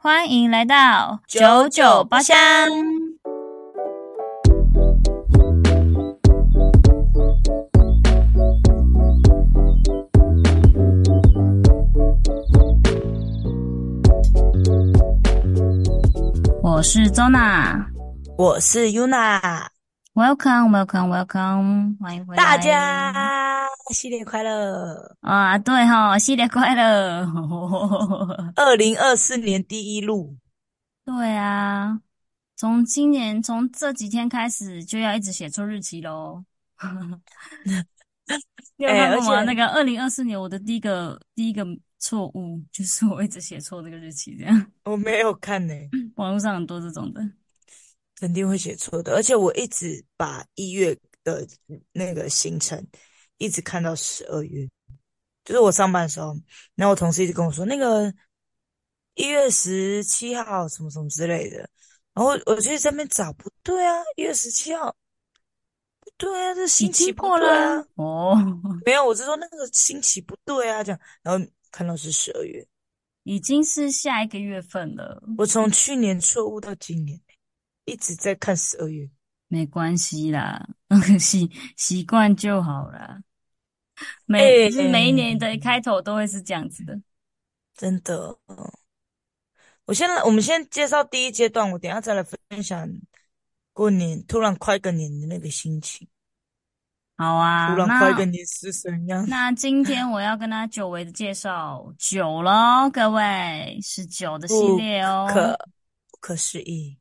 欢迎来到九九包厢。我是周娜，我是 Yuna。Welcome, welcome, welcome！欢迎回来，大家新年快乐啊！对哈，新年快乐！二零二四年第一路，对啊，从今年从这几天开始就要一直写错日期喽。你有看过吗？欸、那个二零二四年我的第一个第一个错误就是我一直写错那个日期，这样。我没有看呢、欸，网络上很多这种的。肯定会写错的，而且我一直把一月的那个行程一直看到十二月，就是我上班的时候，然后我同事一直跟我说那个一月十七号什么什么之类的，然后我就在那边找，不对啊，一月十七号，不对啊，这星期破了啊，哦，没有，我是说那个星期不对啊，这样，然后看到是十二月，已经是下一个月份了，我从去年错误到今年。一直在看十二月，没关系啦，习习惯就好啦。每、欸、每一年的开头都会是这样子的，真的。我先来，我们先介绍第一阶段，我等一下再来分享过年突然快个年的那个心情。好啊，突然快个年是什么样？那今天我要跟大家久违的介绍酒喽，各位是酒的系列哦，不可不可思议。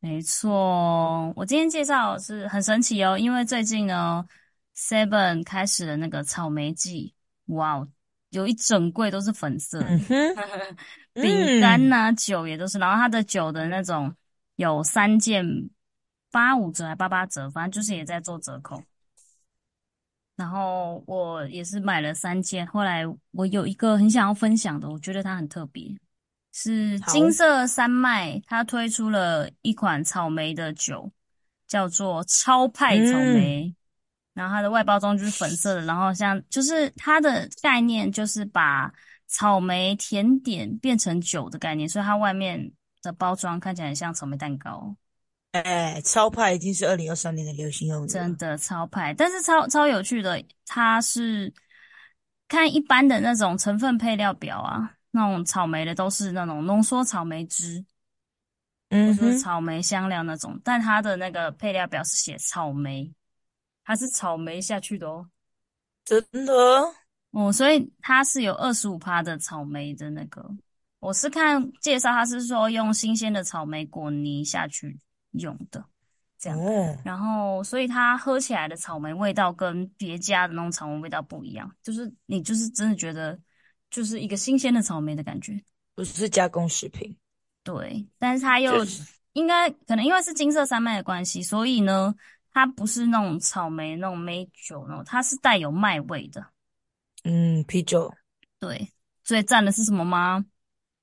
没错，我今天介绍是很神奇哦，因为最近呢，Seven 开始了那个草莓季，哇哦，有一整柜都是粉色的，嗯哼，饼干呐、酒也都是，然后它的酒的那种有三件八五折还八八折，反正就是也在做折扣。然后我也是买了三件，后来我有一个很想要分享的，我觉得它很特别。是金色山脉，它推出了一款草莓的酒，叫做超派草莓。嗯、然后它的外包装就是粉色的，然后像就是它的概念就是把草莓甜点变成酒的概念，所以它外面的包装看起来很像草莓蛋糕。哎，超派已经是二零二三年的流行用语，真的超派。但是超超有趣的，它是看一般的那种成分配料表啊。那种草莓的都是那种浓缩草莓汁，嗯，就是草莓香料那种，但它的那个配料表是写草莓，它是草莓下去的哦，真的哦，所以它是有二十五趴的草莓的那个，我是看介绍，它是说用新鲜的草莓果泥下去用的，这样，哦、然后所以它喝起来的草莓味道跟别家的那种草莓味道不一样，就是你就是真的觉得。就是一个新鲜的草莓的感觉，不是加工食品。对，但是它又应该可能因为是金色山脉的关系，所以呢，它不是那种草莓那种梅酒那种，它是带有麦味的。嗯，啤酒。对，最赞的是什么吗？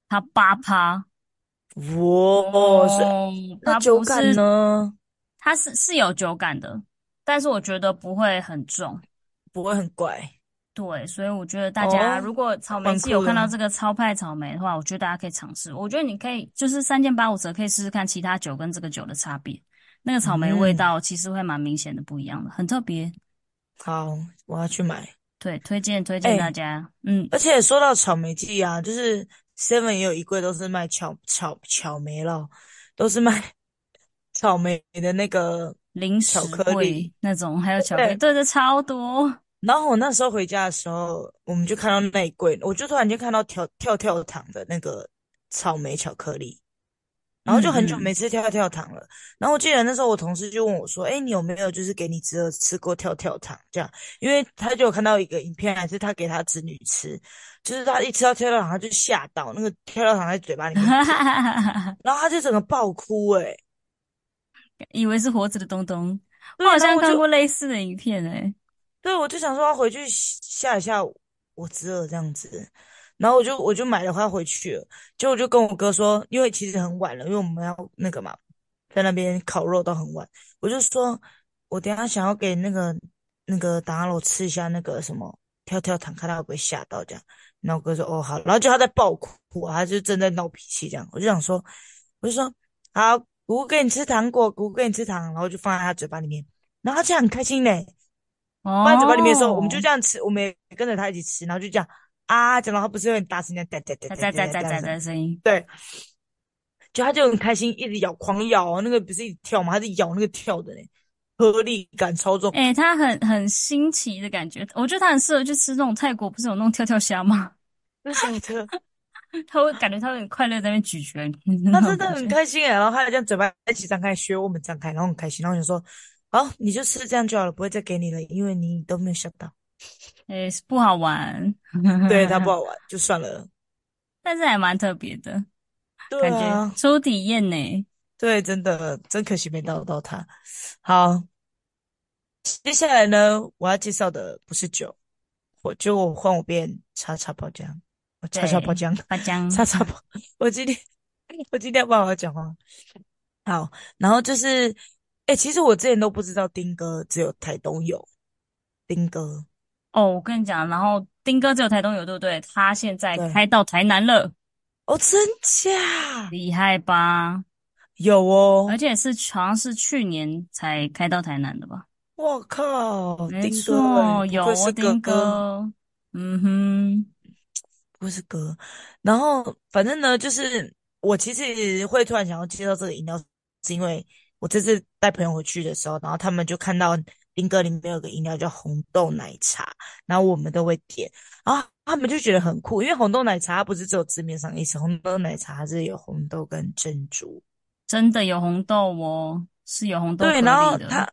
它八趴。哇，哦，它酒感呢？它是是有酒感的，但是我觉得不会很重，不会很怪。对，所以我觉得大家如果草莓季有看到这个超派草莓的话，我觉得大家可以尝试。我觉得你可以就是三件八五折，可以试试看其他酒跟这个酒的差别。那个草莓味道其实会蛮明显的不一样的，很特别。好，我要去买。对，推荐推荐大家。欸、嗯，而且说到草莓季啊，就是 Seven 也有一柜都是卖巧巧巧莓了，都是卖 草莓的那个零食巧克力那种，还有巧克力，对，对对，超多。然后我那时候回家的时候，我们就看到那一柜，我就突然间看到跳跳跳糖的那个草莓巧克力，然后就很久没吃跳跳糖了。嗯、然后我记得那时候我同事就问我说：“哎，你有没有就是给你侄儿吃过跳跳糖？”这样，因为他就有看到一个影片，还是他给他侄女吃，就是他一吃到跳跳糖，他就吓到，那个跳跳糖在嘴巴里面，然后他就整个爆哭，哎，以为是活着的东东。我好像看过类似的影片，哎。对，我就想说要回去吓一下我侄儿这样子，然后我就我就买了，他回去了。结果我就跟我哥说，因为其实很晚了，因为我们要那个嘛，在那边烤肉到很晚。我就说，我等下想要给那个那个达罗吃一下那个什么跳跳糖，看他会不会吓到这样。然后我哥说：“哦，好。”然后就他在爆哭，他就正在闹脾气这样。我就想说，我就说：“好，姑姑给你吃糖果，姑姑给你吃糖。”然后就放在他嘴巴里面，然后他这样很开心嘞。放在嘴巴里面的时候我们就这样吃我们也跟着他一起吃然后就这样啊讲到他不是有点大声点哒哒哒哒哒哒哒的声音对。就他就很开心一直咬狂咬那个不是一直跳吗？他是咬那个跳的嘞颗粒感超重。哎他很很新奇的感觉。我觉得他很适合去吃那种泰国不是有那种跳跳虾吗？他会感觉他很快乐在那边咀嚼他真的很开心诶然后他就这样嘴巴一起张开学我们张开然后很开心然后我就说好，你就吃这样就好了，不会再给你了，因为你都没有笑到。”诶，不好玩，对它不好玩，就算了。但是还蛮特别的。对啊，感觉初体验呢，对，真的真可惜没到到它。好，接下来呢，我要介绍的不是酒，我就我换我变叉叉包浆，叉叉包浆，包浆，叉叉包。我今天我今天要不好好讲话。好，然后就是，哎、欸，其实我之前都不知道丁哥只有台东有丁哥。哦，我跟你讲，然后丁哥只有台东有，对不对？他现在开到台南了。哦，真假？厉害吧？有哦，而且是好像是去年才开到台南的吧？我靠，没错，有我丁哥，嗯哼，不是哥。然后反正呢，就是我其实会突然想要介绍这个饮料，是因为我这次带朋友回去的时候，然后他们就看到。林哥里面有个饮料叫红豆奶茶，然后我们都会点，然后他们就觉得很酷，因为红豆奶茶它不是只有字面上的意思，红豆奶茶它是有红豆跟珍珠，真的有红豆哦，是有红豆的。对，然后它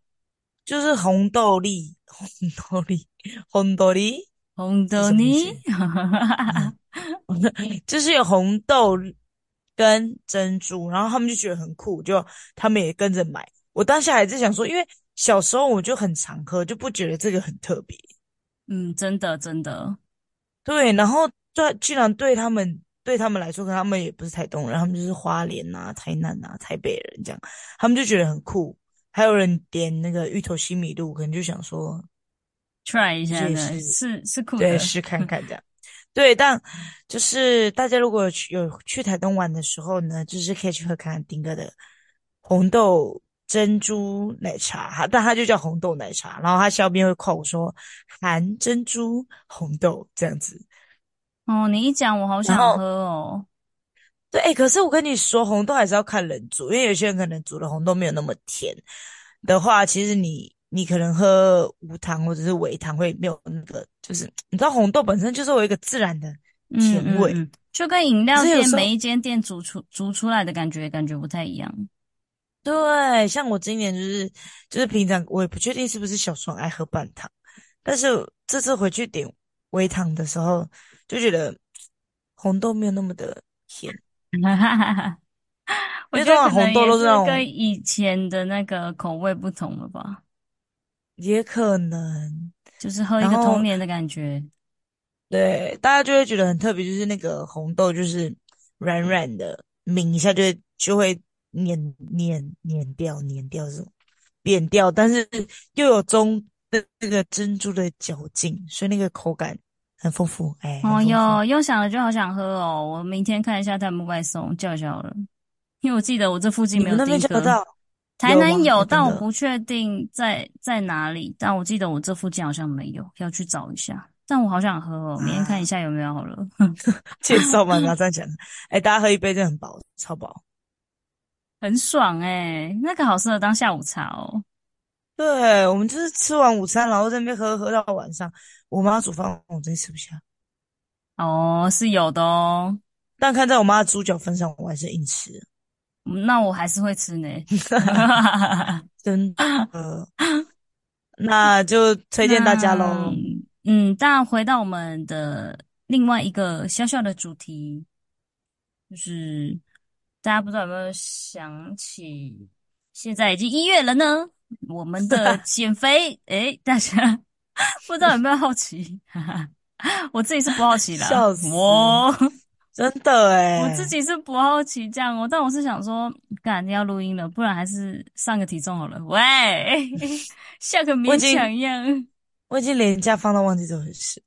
就是红豆粒，红豆粒，红豆粒，红豆粒，就是有红豆跟珍珠，然后他们就觉得很酷，就他们也跟着买。我当下还是想说，因为。小时候我就很常喝，就不觉得这个很特别。嗯，真的真的，对。然后对，居然对他们对他们来说，他们也不是台东人，他们就是花莲啊、台南啊、台北人这样，他们就觉得很酷。还有人点那个芋头西米露，可能就想说 try 一下的，是是酷的，对，试看看这样。对，但就是大家如果有去台东玩的时候呢，就是可以去喝看看丁哥的红豆。珍珠奶茶，但它就叫红豆奶茶。然后他下边会夸我说含珍珠红豆这样子。哦，你一讲我好想喝哦。对，哎，可是我跟你说，红豆还是要看人煮，因为有些人可能煮的红豆没有那么甜的话，其实你你可能喝无糖或者是微糖会没有那个，就是 你知道红豆本身就是有一个自然的甜味，嗯嗯嗯，就跟饮料店每一间店煮出煮出来的感觉感觉不太一样。对，像我今年就是就是平常我也不确定是不是小时候爱喝半糖，但是这次回去点微糖的时候，就觉得红豆没有那么的甜。哈哈哈哈我觉得红豆都是跟以前的那个口味不同了吧？也可能就是喝一个童年的感觉。对，大家就会觉得很特别，就是那个红豆就是软软的，抿一下就会就会。碾碾碾掉，碾掉这种扁掉，但是又有中的那个珍珠的嚼劲，所以那个口感很丰富。哎，哦哟，又想了就好想喝哦！我明天看一下他们外送叫叫了，因为我记得我这附近没有丁哥。你们那边叫到？台南有，但我不确定在在哪里。但我记得我这附近好像没有，要去找一下。但我好想喝哦，明天看一下有没有好了。介绍嘛，不要再讲。哎，大家喝一杯真的很饱，超饱。很爽哎、欸、那个好适合当下午茶哦。对，我们就是吃完午餐，然后在那边喝喝到晚上。我妈煮饭，我真吃不下。哦，是有的哦。但看在我妈的猪脚份上，我还是硬吃。那我还是会吃呢。真的。那就推荐大家喽。嗯，但回到我们的另外一个小小的主题，就是。大家不知道有没有想起，现在已经一月了呢？我们的 减肥，诶，大家不知道有没有好奇？我自己是不好奇啦，笑死我，真的哎，我自己是不好奇这样哦，但我是想说，干，你要录音了，不然还是上个体重好了。喂，像个勉强一样，我已经连假放到忘记这回事。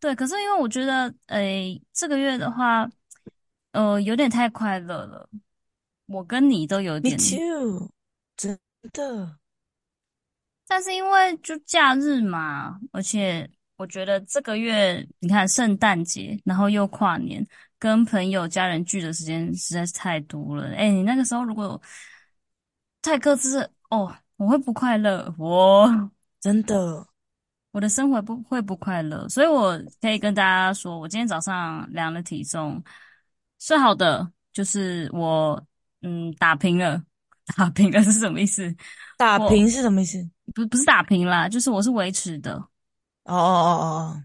对，可是因为我觉得，诶，这个月的话，呃，有点太快乐了。我跟你都有点，Me too，真的。但是因为就假日嘛，而且我觉得这个月你看圣诞节，然后又跨年，跟朋友家人聚的时间实在是太多了。哎，你那个时候如果太克制哦，我会不快乐。我 真的。我的生活不会不快乐，所以我可以跟大家说，我今天早上量了体重，是好的，就是我嗯打平了，打平了是什么意思？打平是什么意思？不不是打平啦，就是我是维持的。哦哦哦哦，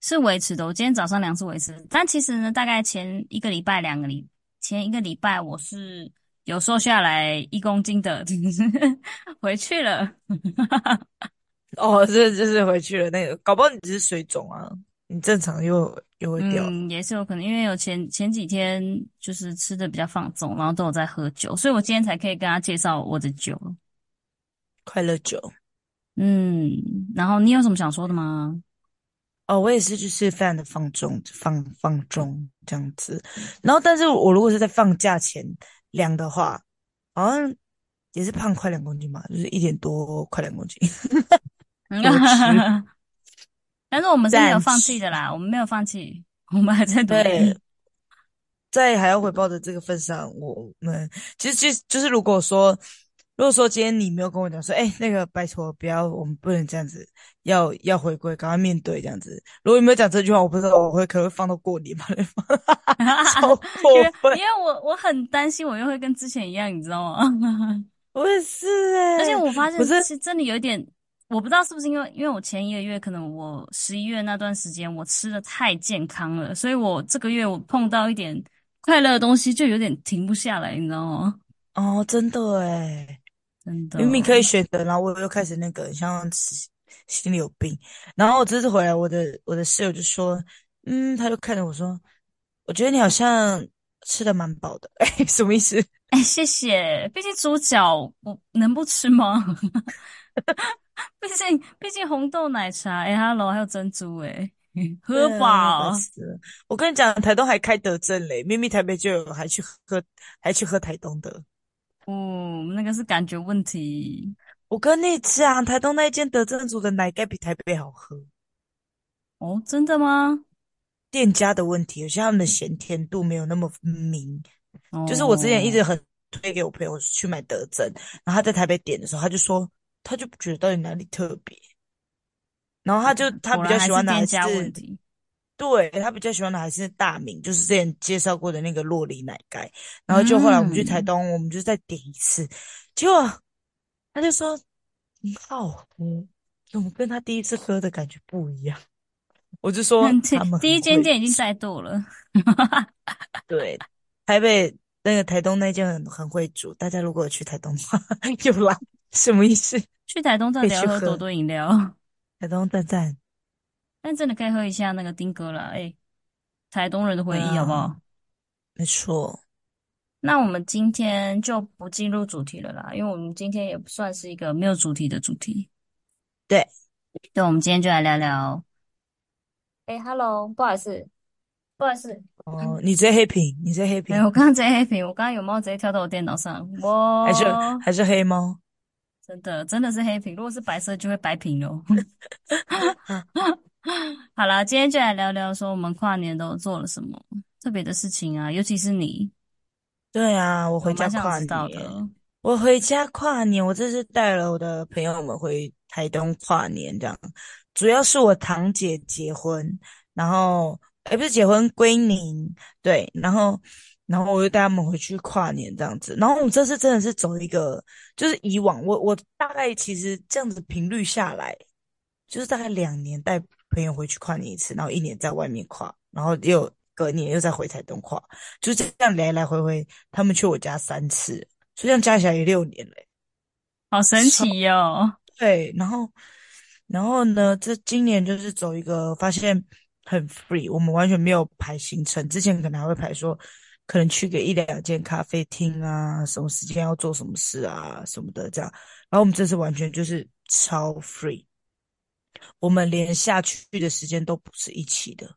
是维持的。我今天早上量是维持，但其实呢，大概前一个礼拜、两个礼前一个礼拜，我是有瘦下来一公斤的，回去了。哦，这就是回去了。那个，搞不好你只是水肿啊，你正常又又会掉。嗯，也是有可能，因为有前前几天就是吃的比较放纵，然后都有在喝酒，所以我今天才可以跟他介绍我的酒，快乐酒。嗯，然后你有什么想说的吗？哦，我也是，就是非常的放纵，放放纵这样子。然后，但是我如果是在放假前量的话，好像也是胖快两公斤嘛，就是一点多快两公斤。但是我们是没有放弃的啦，我们没有放弃，我们还在努力。在还要回报的这个份上，我们其实其实就是如果说，如果说今天你没有跟我讲说，哎、欸，那个拜托不要，我们不能这样子，要要回归，赶快面对这样子。如果你没有讲这句话，我不知道我会可能会放到过年吧。超过分，因为我我很担心，我又会跟之前一样，你知道吗？我也是哎、欸，而且我发现其实真的有一点。我不知道是不是因为，因为我前一个月可能我十一月那段时间我吃的太健康了，所以我这个月我碰到一点快乐的东西就有点停不下来，你知道吗？哦，真的诶，真的，明明可以选择，然后我又开始那个像心里有病。然后我这次回来，我的我的室友就说，嗯，他就看着我说，我觉得你好像吃的蛮饱的，诶，什么意思？诶，谢谢，毕竟猪脚我能不吃吗？毕竟，毕竟红豆奶茶，哎、欸、，Hello，还有珍珠、欸，哎，喝饱、啊。我跟你讲，台东还开德政嘞，明明台北就有，还去喝，还去喝台东的。哦，那个是感觉问题。我跟你讲，台东那一间德政组的奶盖比台北好喝。哦，真的吗？店家的问题，有些他们的咸甜度没有那么明。哦、就是我之前一直很推给我朋友去买德政，然后他在台北点的时候，他就说。他就不觉得到底哪里特别，然后他就他比较喜欢的还是，还是对他比较喜欢的还是大名，就是之前介绍过的那个洛梨奶盖。然后就后来我们去台东，嗯、我们就再点一次，结果他就说很好喝，怎么跟他第一次喝的感觉不一样？我就说他们第一间店已经在度了，对，台北那个台东那间很很会煮，大家如果去台东的话，又来。什么意思？去台东到底要喝多多饮料？台东赞赞，但真的可以喝一下那个丁哥啦。哎，台东人的回忆好不好？啊、没错。那我们今天就不进入主题了啦，因为我们今天也不算是一个没有主题的主题。对，对，我们今天就来聊聊。哎，Hello，不好意思，不好意思。哦，你直接黑屏，你直接黑屏。我刚刚直接黑屏，我刚刚有猫直接跳到我电脑上。哇，还是还是黑猫？真的，真的是黑屏。如果是白色，就会白屏喽。好啦，今天就来聊聊，说我们跨年都做了什么特别的事情啊？尤其是你。对啊，我回家跨年。我回家跨年，我这次带了我的朋友们回台东跨年，这样。主要是我堂姐结婚，然后，哎不是结婚，归宁。对，然后。然后我就带他们回去跨年这样子，然后我这次真的是走一个，就是以往我我大概其实这样子频率下来，就是大概两年带朋友回去跨年一次，然后一年在外面跨，然后又隔年又再回台东跨，就这样来来回回，他们去我家三次，所以这样加起来也六年嘞，好神奇哟、哦。对，然后然后呢，这今年就是走一个发现很 free，我们完全没有排行程，之前可能还会排说。可能去个一两间咖啡厅啊，什么时间要做什么事啊，什么的这样。然后我们这次完全就是超 free，我们连下去的时间都不是一起的。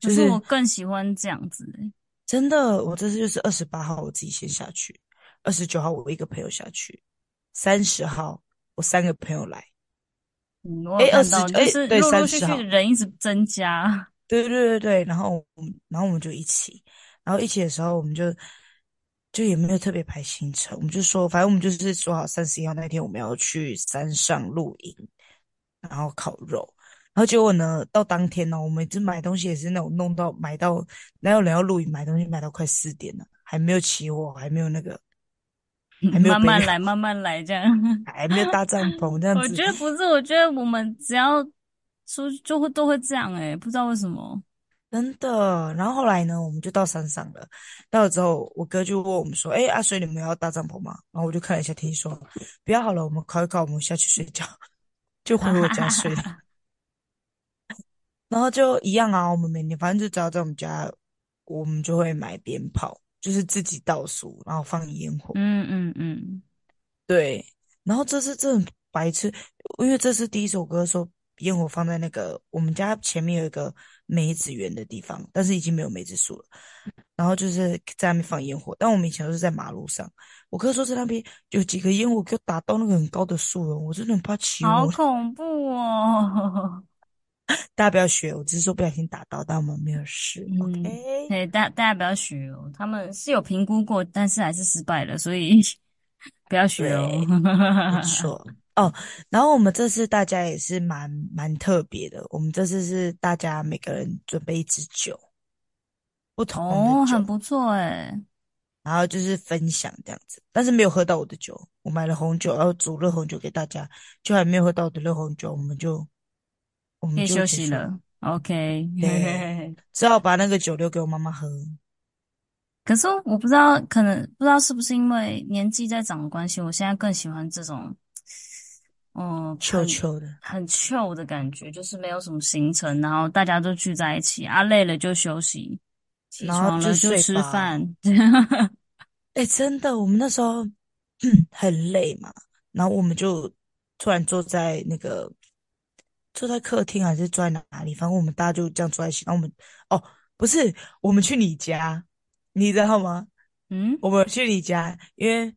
可是我更喜欢这样子，欸，真的，我这次就是二十八号我自己先下去，二十九号我一个朋友下去，三十号我三个朋友来。嗯，我看到诶就是陆陆续续的人一直增加。对对对对，然后然后我们就一起，然后一起的时候我们就就也没有特别排行程，我们就说反正我们就是说好三十一号那天我们要去山上露营，然后烤肉。然后结果呢，到当天呢，我们这买东西也是那种弄到买到，那有人要露营买东西买到快四点了，还没有起火，还没有那个，还没有慢慢来，慢慢来这样，还没有搭帐篷这 样子。我觉得不是，我觉得我们只要出就会都会这样诶、欸、不知道为什么。真的。然后后来呢，我们就到山上了。到了之后，我哥就问我们说：“哎，阿水，你们要搭帐篷吗？”然后我就看了一下天气，说：“不要好了，我们烤一烤，我们下去睡觉，就回我家睡了。”然后就一样啊，我们每年反正就只要在我们家，我们就会买鞭炮，就是自己倒数，然后放烟火。嗯嗯嗯，对。然后这次真的白痴，因为这是第一首歌说烟火放在那个我们家前面有一个梅子园的地方，但是已经没有梅子树了。然后就是在那边放烟火，但我们以前都是在马路上。我哥说在那边有几个烟火给我打到那个很高的树了，我真的很怕起火。好恐怖哦！大家不要学，我只是说不小心打到，但我们没有事。嗯、OK，对，大大家不要学哦。他们是有评估过，但是还是失败了，所以 不要学哦。没错 哦。然后我们这次大家也是蛮蛮特别的，我们这次是大家每个人准备一支酒，不同，哦，很不错哎。然后就是分享这样子，但是没有喝到我的酒，我买了红酒，然后煮热红酒给大家，就还没有喝到我的热红酒，我们就。我们就休息了，OK。对，只好把那个酒留给我妈妈喝。可是我不知道，可能不知道是不是因为年纪在长的关系，我现在更喜欢这种，嗯，臭臭的，很 chill 的感觉，就是没有什么行程，然后大家都聚在一起，啊，累了就休息，起床了就吃饭。哎、欸，真的，我们那时候 很累嘛，然后我们就突然坐在那个。坐在客厅还是坐在哪里？反正我们大家就这样坐在一起。然后我们哦，不是，我们去你家，你知道吗？嗯，我们去你家，因为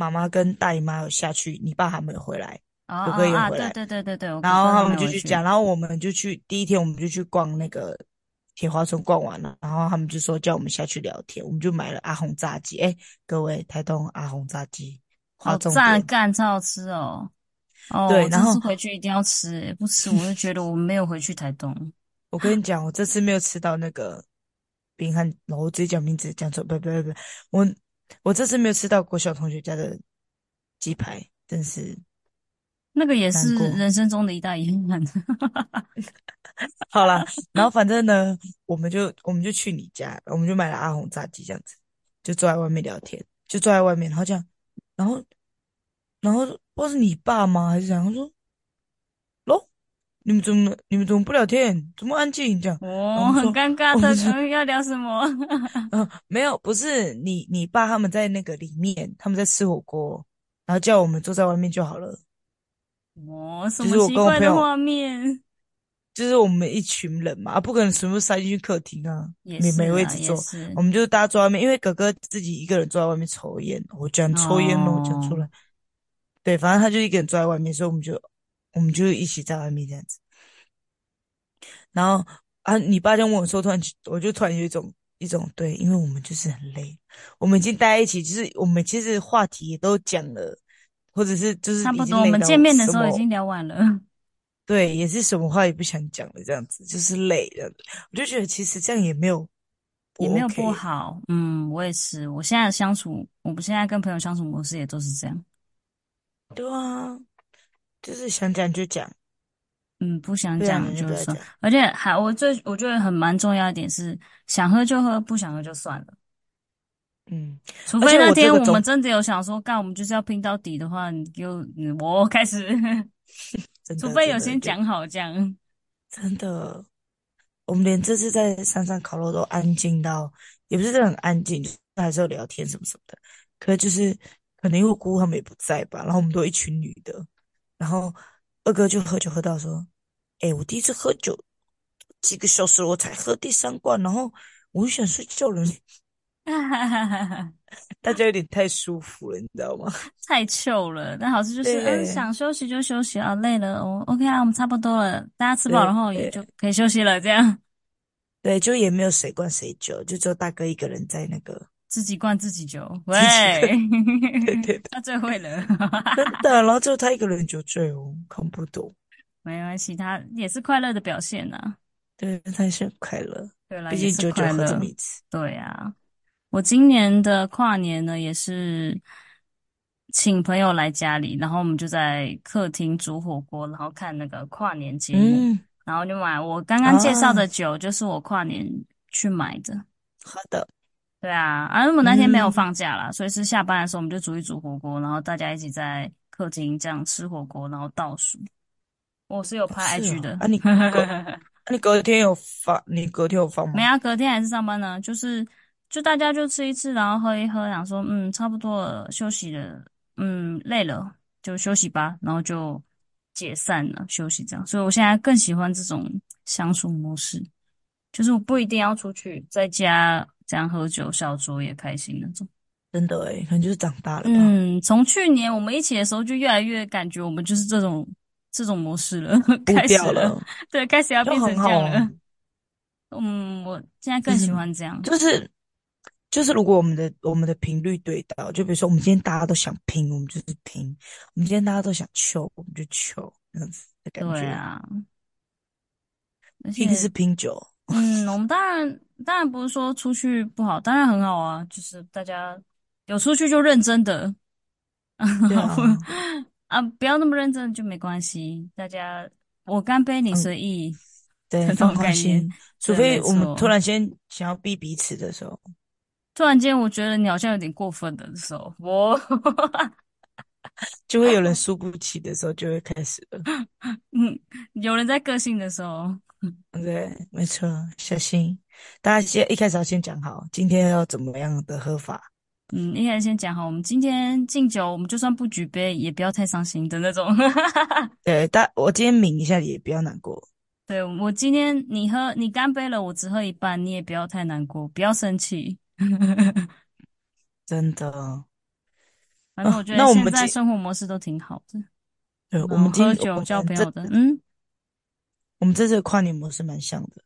妈妈跟大姨妈有下去，你爸还没有回来，哦、哥哥也回来。啊、对对对对对。然后他们就去讲，然后我们就去第一天，我们就去逛那个铁花村，逛完了，然后他们就说叫我们下去聊天，我们就买了阿红炸鸡。哎，各位，台东阿红炸鸡，好赞，干超好吃哦。哦，对，然后回去一定要吃，不吃我就觉得我没有回去台东。我跟你讲，我这次没有吃到那个冰汉，我直接讲名字讲错，不不不不，我我这次没有吃到国小同学家的鸡排，真是那个也是人生中的一大遗憾。好啦，然后反正呢，我们就我们就去你家，我们就买了阿红炸鸡，这样子就坐在外面聊天，就坐在外面，然后这样，然后。然后不知道是你爸吗还是怎样？他说：“喽，你们怎么你们怎么不聊天？怎么安静这样？”哦，很尴尬的，他们要聊什么？嗯、呃，没有，不是你你爸他们在那个里面，他们在吃火锅，然后叫我们坐在外面就好了。哦，什么奇怪的画面？就是我们一群人嘛，不可能全部塞进去客厅啊，没没位置坐，我们就大家坐外面，因为哥哥自己一个人坐在外面抽烟，我讲抽烟了，我讲出来。对，反正他就一个人坐在外面，所以我们就我们就一起在外面这样子。然后啊，你爸就问我说：“突然，我就突然有一种一种对，因为我们就是很累，我们已经待在一起，就是我们其实话题也都讲了，或者是就是差不多，我们见面的时候已经聊完了。对，也是什么话也不想讲了，这样子就是累了。我就觉得其实这样也没有，OK，也没有不好。嗯，我也是，我现在的相处，我们现在跟朋友相处模式也都是这样。对啊，就是想讲就讲，嗯，不想讲就算。而且还我最我觉得很蛮重要一点是，想喝就喝，不想喝就算了。嗯，除非那天我们真的有想说干，我们就是要拼到底的话，你就我 开始。除非有先讲好这样。真的，我们连这次在山上烤肉都安静到，也不是真的很安静，就还是有聊天什么什么的。可是就是。可能因为姑姑他们也不在吧，然后我们都一群女的，然后二哥就喝酒喝到说：“哎、欸，我第一次喝酒几个小时我才喝第三罐，然后我就想睡觉了。”哈哈哈哈哈大家有点太舒服了，你知道吗？太糗了。但好处就是，嗯，想休息就休息啊，累了哦，OK 啊，我们差不多了，大家吃饱然后也就可以休息了，这样。对，就也没有谁灌谁酒，就只有大哥一个人在那个自己灌自己酒。喂，对对对，他最会了，真的。然后就他一个人酒醉哦，看不懂。没关系，他也是快乐的表现呐、啊。对，他也是很快乐。对啦，毕竟酒酒喝这么一次。对啊，我今年的跨年呢，也是请朋友来家里，然后我们就在客厅煮火锅，然后看那个跨年节目。嗯然后就买我刚刚介绍的酒，就是我跨年去买的。好的，对啊，啊，我那天没有放假啦，嗯、所以是下班的时候我们就煮一煮火锅，然后大家一起在客厅这样吃火锅，然后倒数。我是有拍 IG 的。啊，你隔，啊你隔天有发？你隔天有放吗？没啊，隔天还是上班呢。就是就大家就吃一吃，然后喝一喝，想说嗯，差不多了，休息了，嗯，累了就休息吧，然后就。解散了，休息这样，所以我现在更喜欢这种相处模式，就是我不一定要出去，在家这样喝酒、小酌也开心那种。真的诶，可能就是长大了。嗯，从去年我们一起的时候，就越来越感觉我们就是这种这种模式 了，开始了，对，开始要变成这样了。嗯，我现在更喜欢这样，就是。就是就是如果我们的我们的频率对到，就比如说我们今天大家都想拼，我们就是拼；我们今天大家都想求，我们就求，这样子的感觉。对啊，拼是拼酒。嗯，我们当然当然不是说出去不好，当然很好啊。就是大家有出去就认真的，对啊，啊，不要那么认真就没关系。大家我干杯，你随意，嗯、对，放开心。除非我们突然间想要逼彼此的时候。突然间，我觉得你好像有点过分的时候，我就会有人输不起的时候，就会开始了。嗯，有人在个性的时候，对，没错，小心。大家先一开始要先讲好，今天要怎么样的喝法？嗯，一开始先讲好，我们今天敬酒，我们就算不举杯，也不要太伤心的那种。对，但我今天抿一下，也不要难过。对，我今天你喝，你干杯了，我只喝一半，你也不要太难过，不要生气。真的，反正我觉得现在生活模式都挺好的。对，我们喝酒交朋友的，嗯，我们这次跨年模式蛮像的。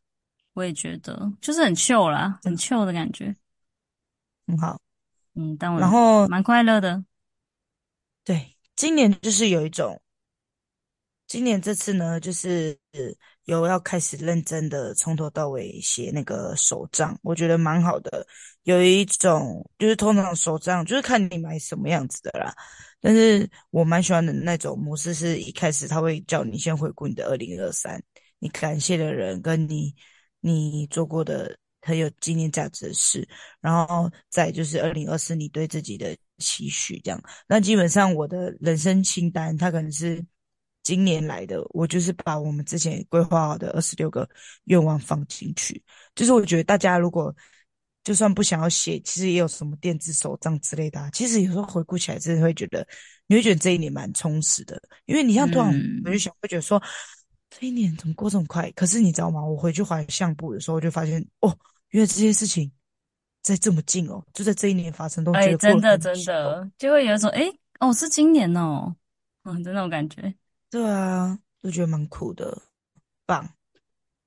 我也觉得，就是很 chill 啦，很 chill 的感觉，很好。嗯，但我然后蛮快乐的。对，今年就是有一种。今年这次呢，就是有要开始认真的从头到尾写那个手账，我觉得蛮好的。有一种就是通常手账就是看你买什么样子的啦，但是我蛮喜欢的那种模式，是一开始他会叫你先回顾你的二零二三，你感谢的人跟你你做过的很有纪念价值的事，然后再就是二零二四你对自己的期许这样。那基本上我的人生清单，它可能是。今年来的，我就是把我们之前规划好的二十六个愿望放进去。就是我觉得大家如果就算不想要写，其实也有什么电子手账之类的啊。其实有时候回顾起来，真的会觉得你会觉得这一年蛮充实的。因为你像突然我就想，会觉得说这一年怎么过这么快？可是你知道吗？我回去怀相簿的时候，我就发现哦，原来这些事情在这么近哦，就在这一年发生，都觉得真的真的就会有一种哎哦，是今年哦，嗯，的那种感觉。对啊，就觉得蛮酷的，棒，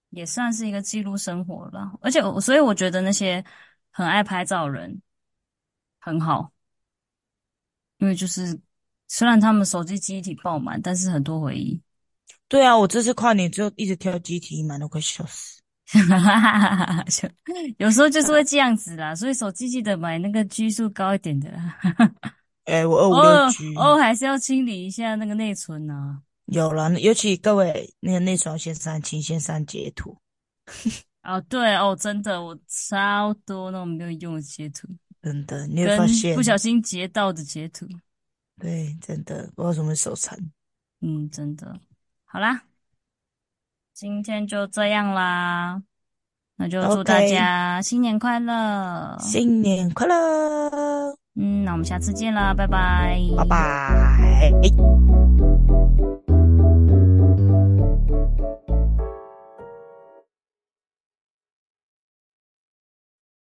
也算是一个记录生活吧。而且我，所以我觉得那些很爱拍照的人很好，因为就是虽然他们手机记忆体爆满，但是很多回忆。对啊，我这次跨年就一直挑记忆体满，都快笑死。有时候就是会这样子啦，所以手机记得买那个 G 数高一点的。哎，我二五六 G 哦，还是要清理一下那个内存呢。有了，尤其各位那个内存先删，请先删截图。哦，对哦，真的，我超多那种没有用的截图，真的，你会发现不小心截到的截图。对，真的不知道什么手残。嗯，真的。好啦，今天就这样啦，那就祝大家新年快乐，新年快乐。嗯，那我们下次见啦，拜拜，拜拜。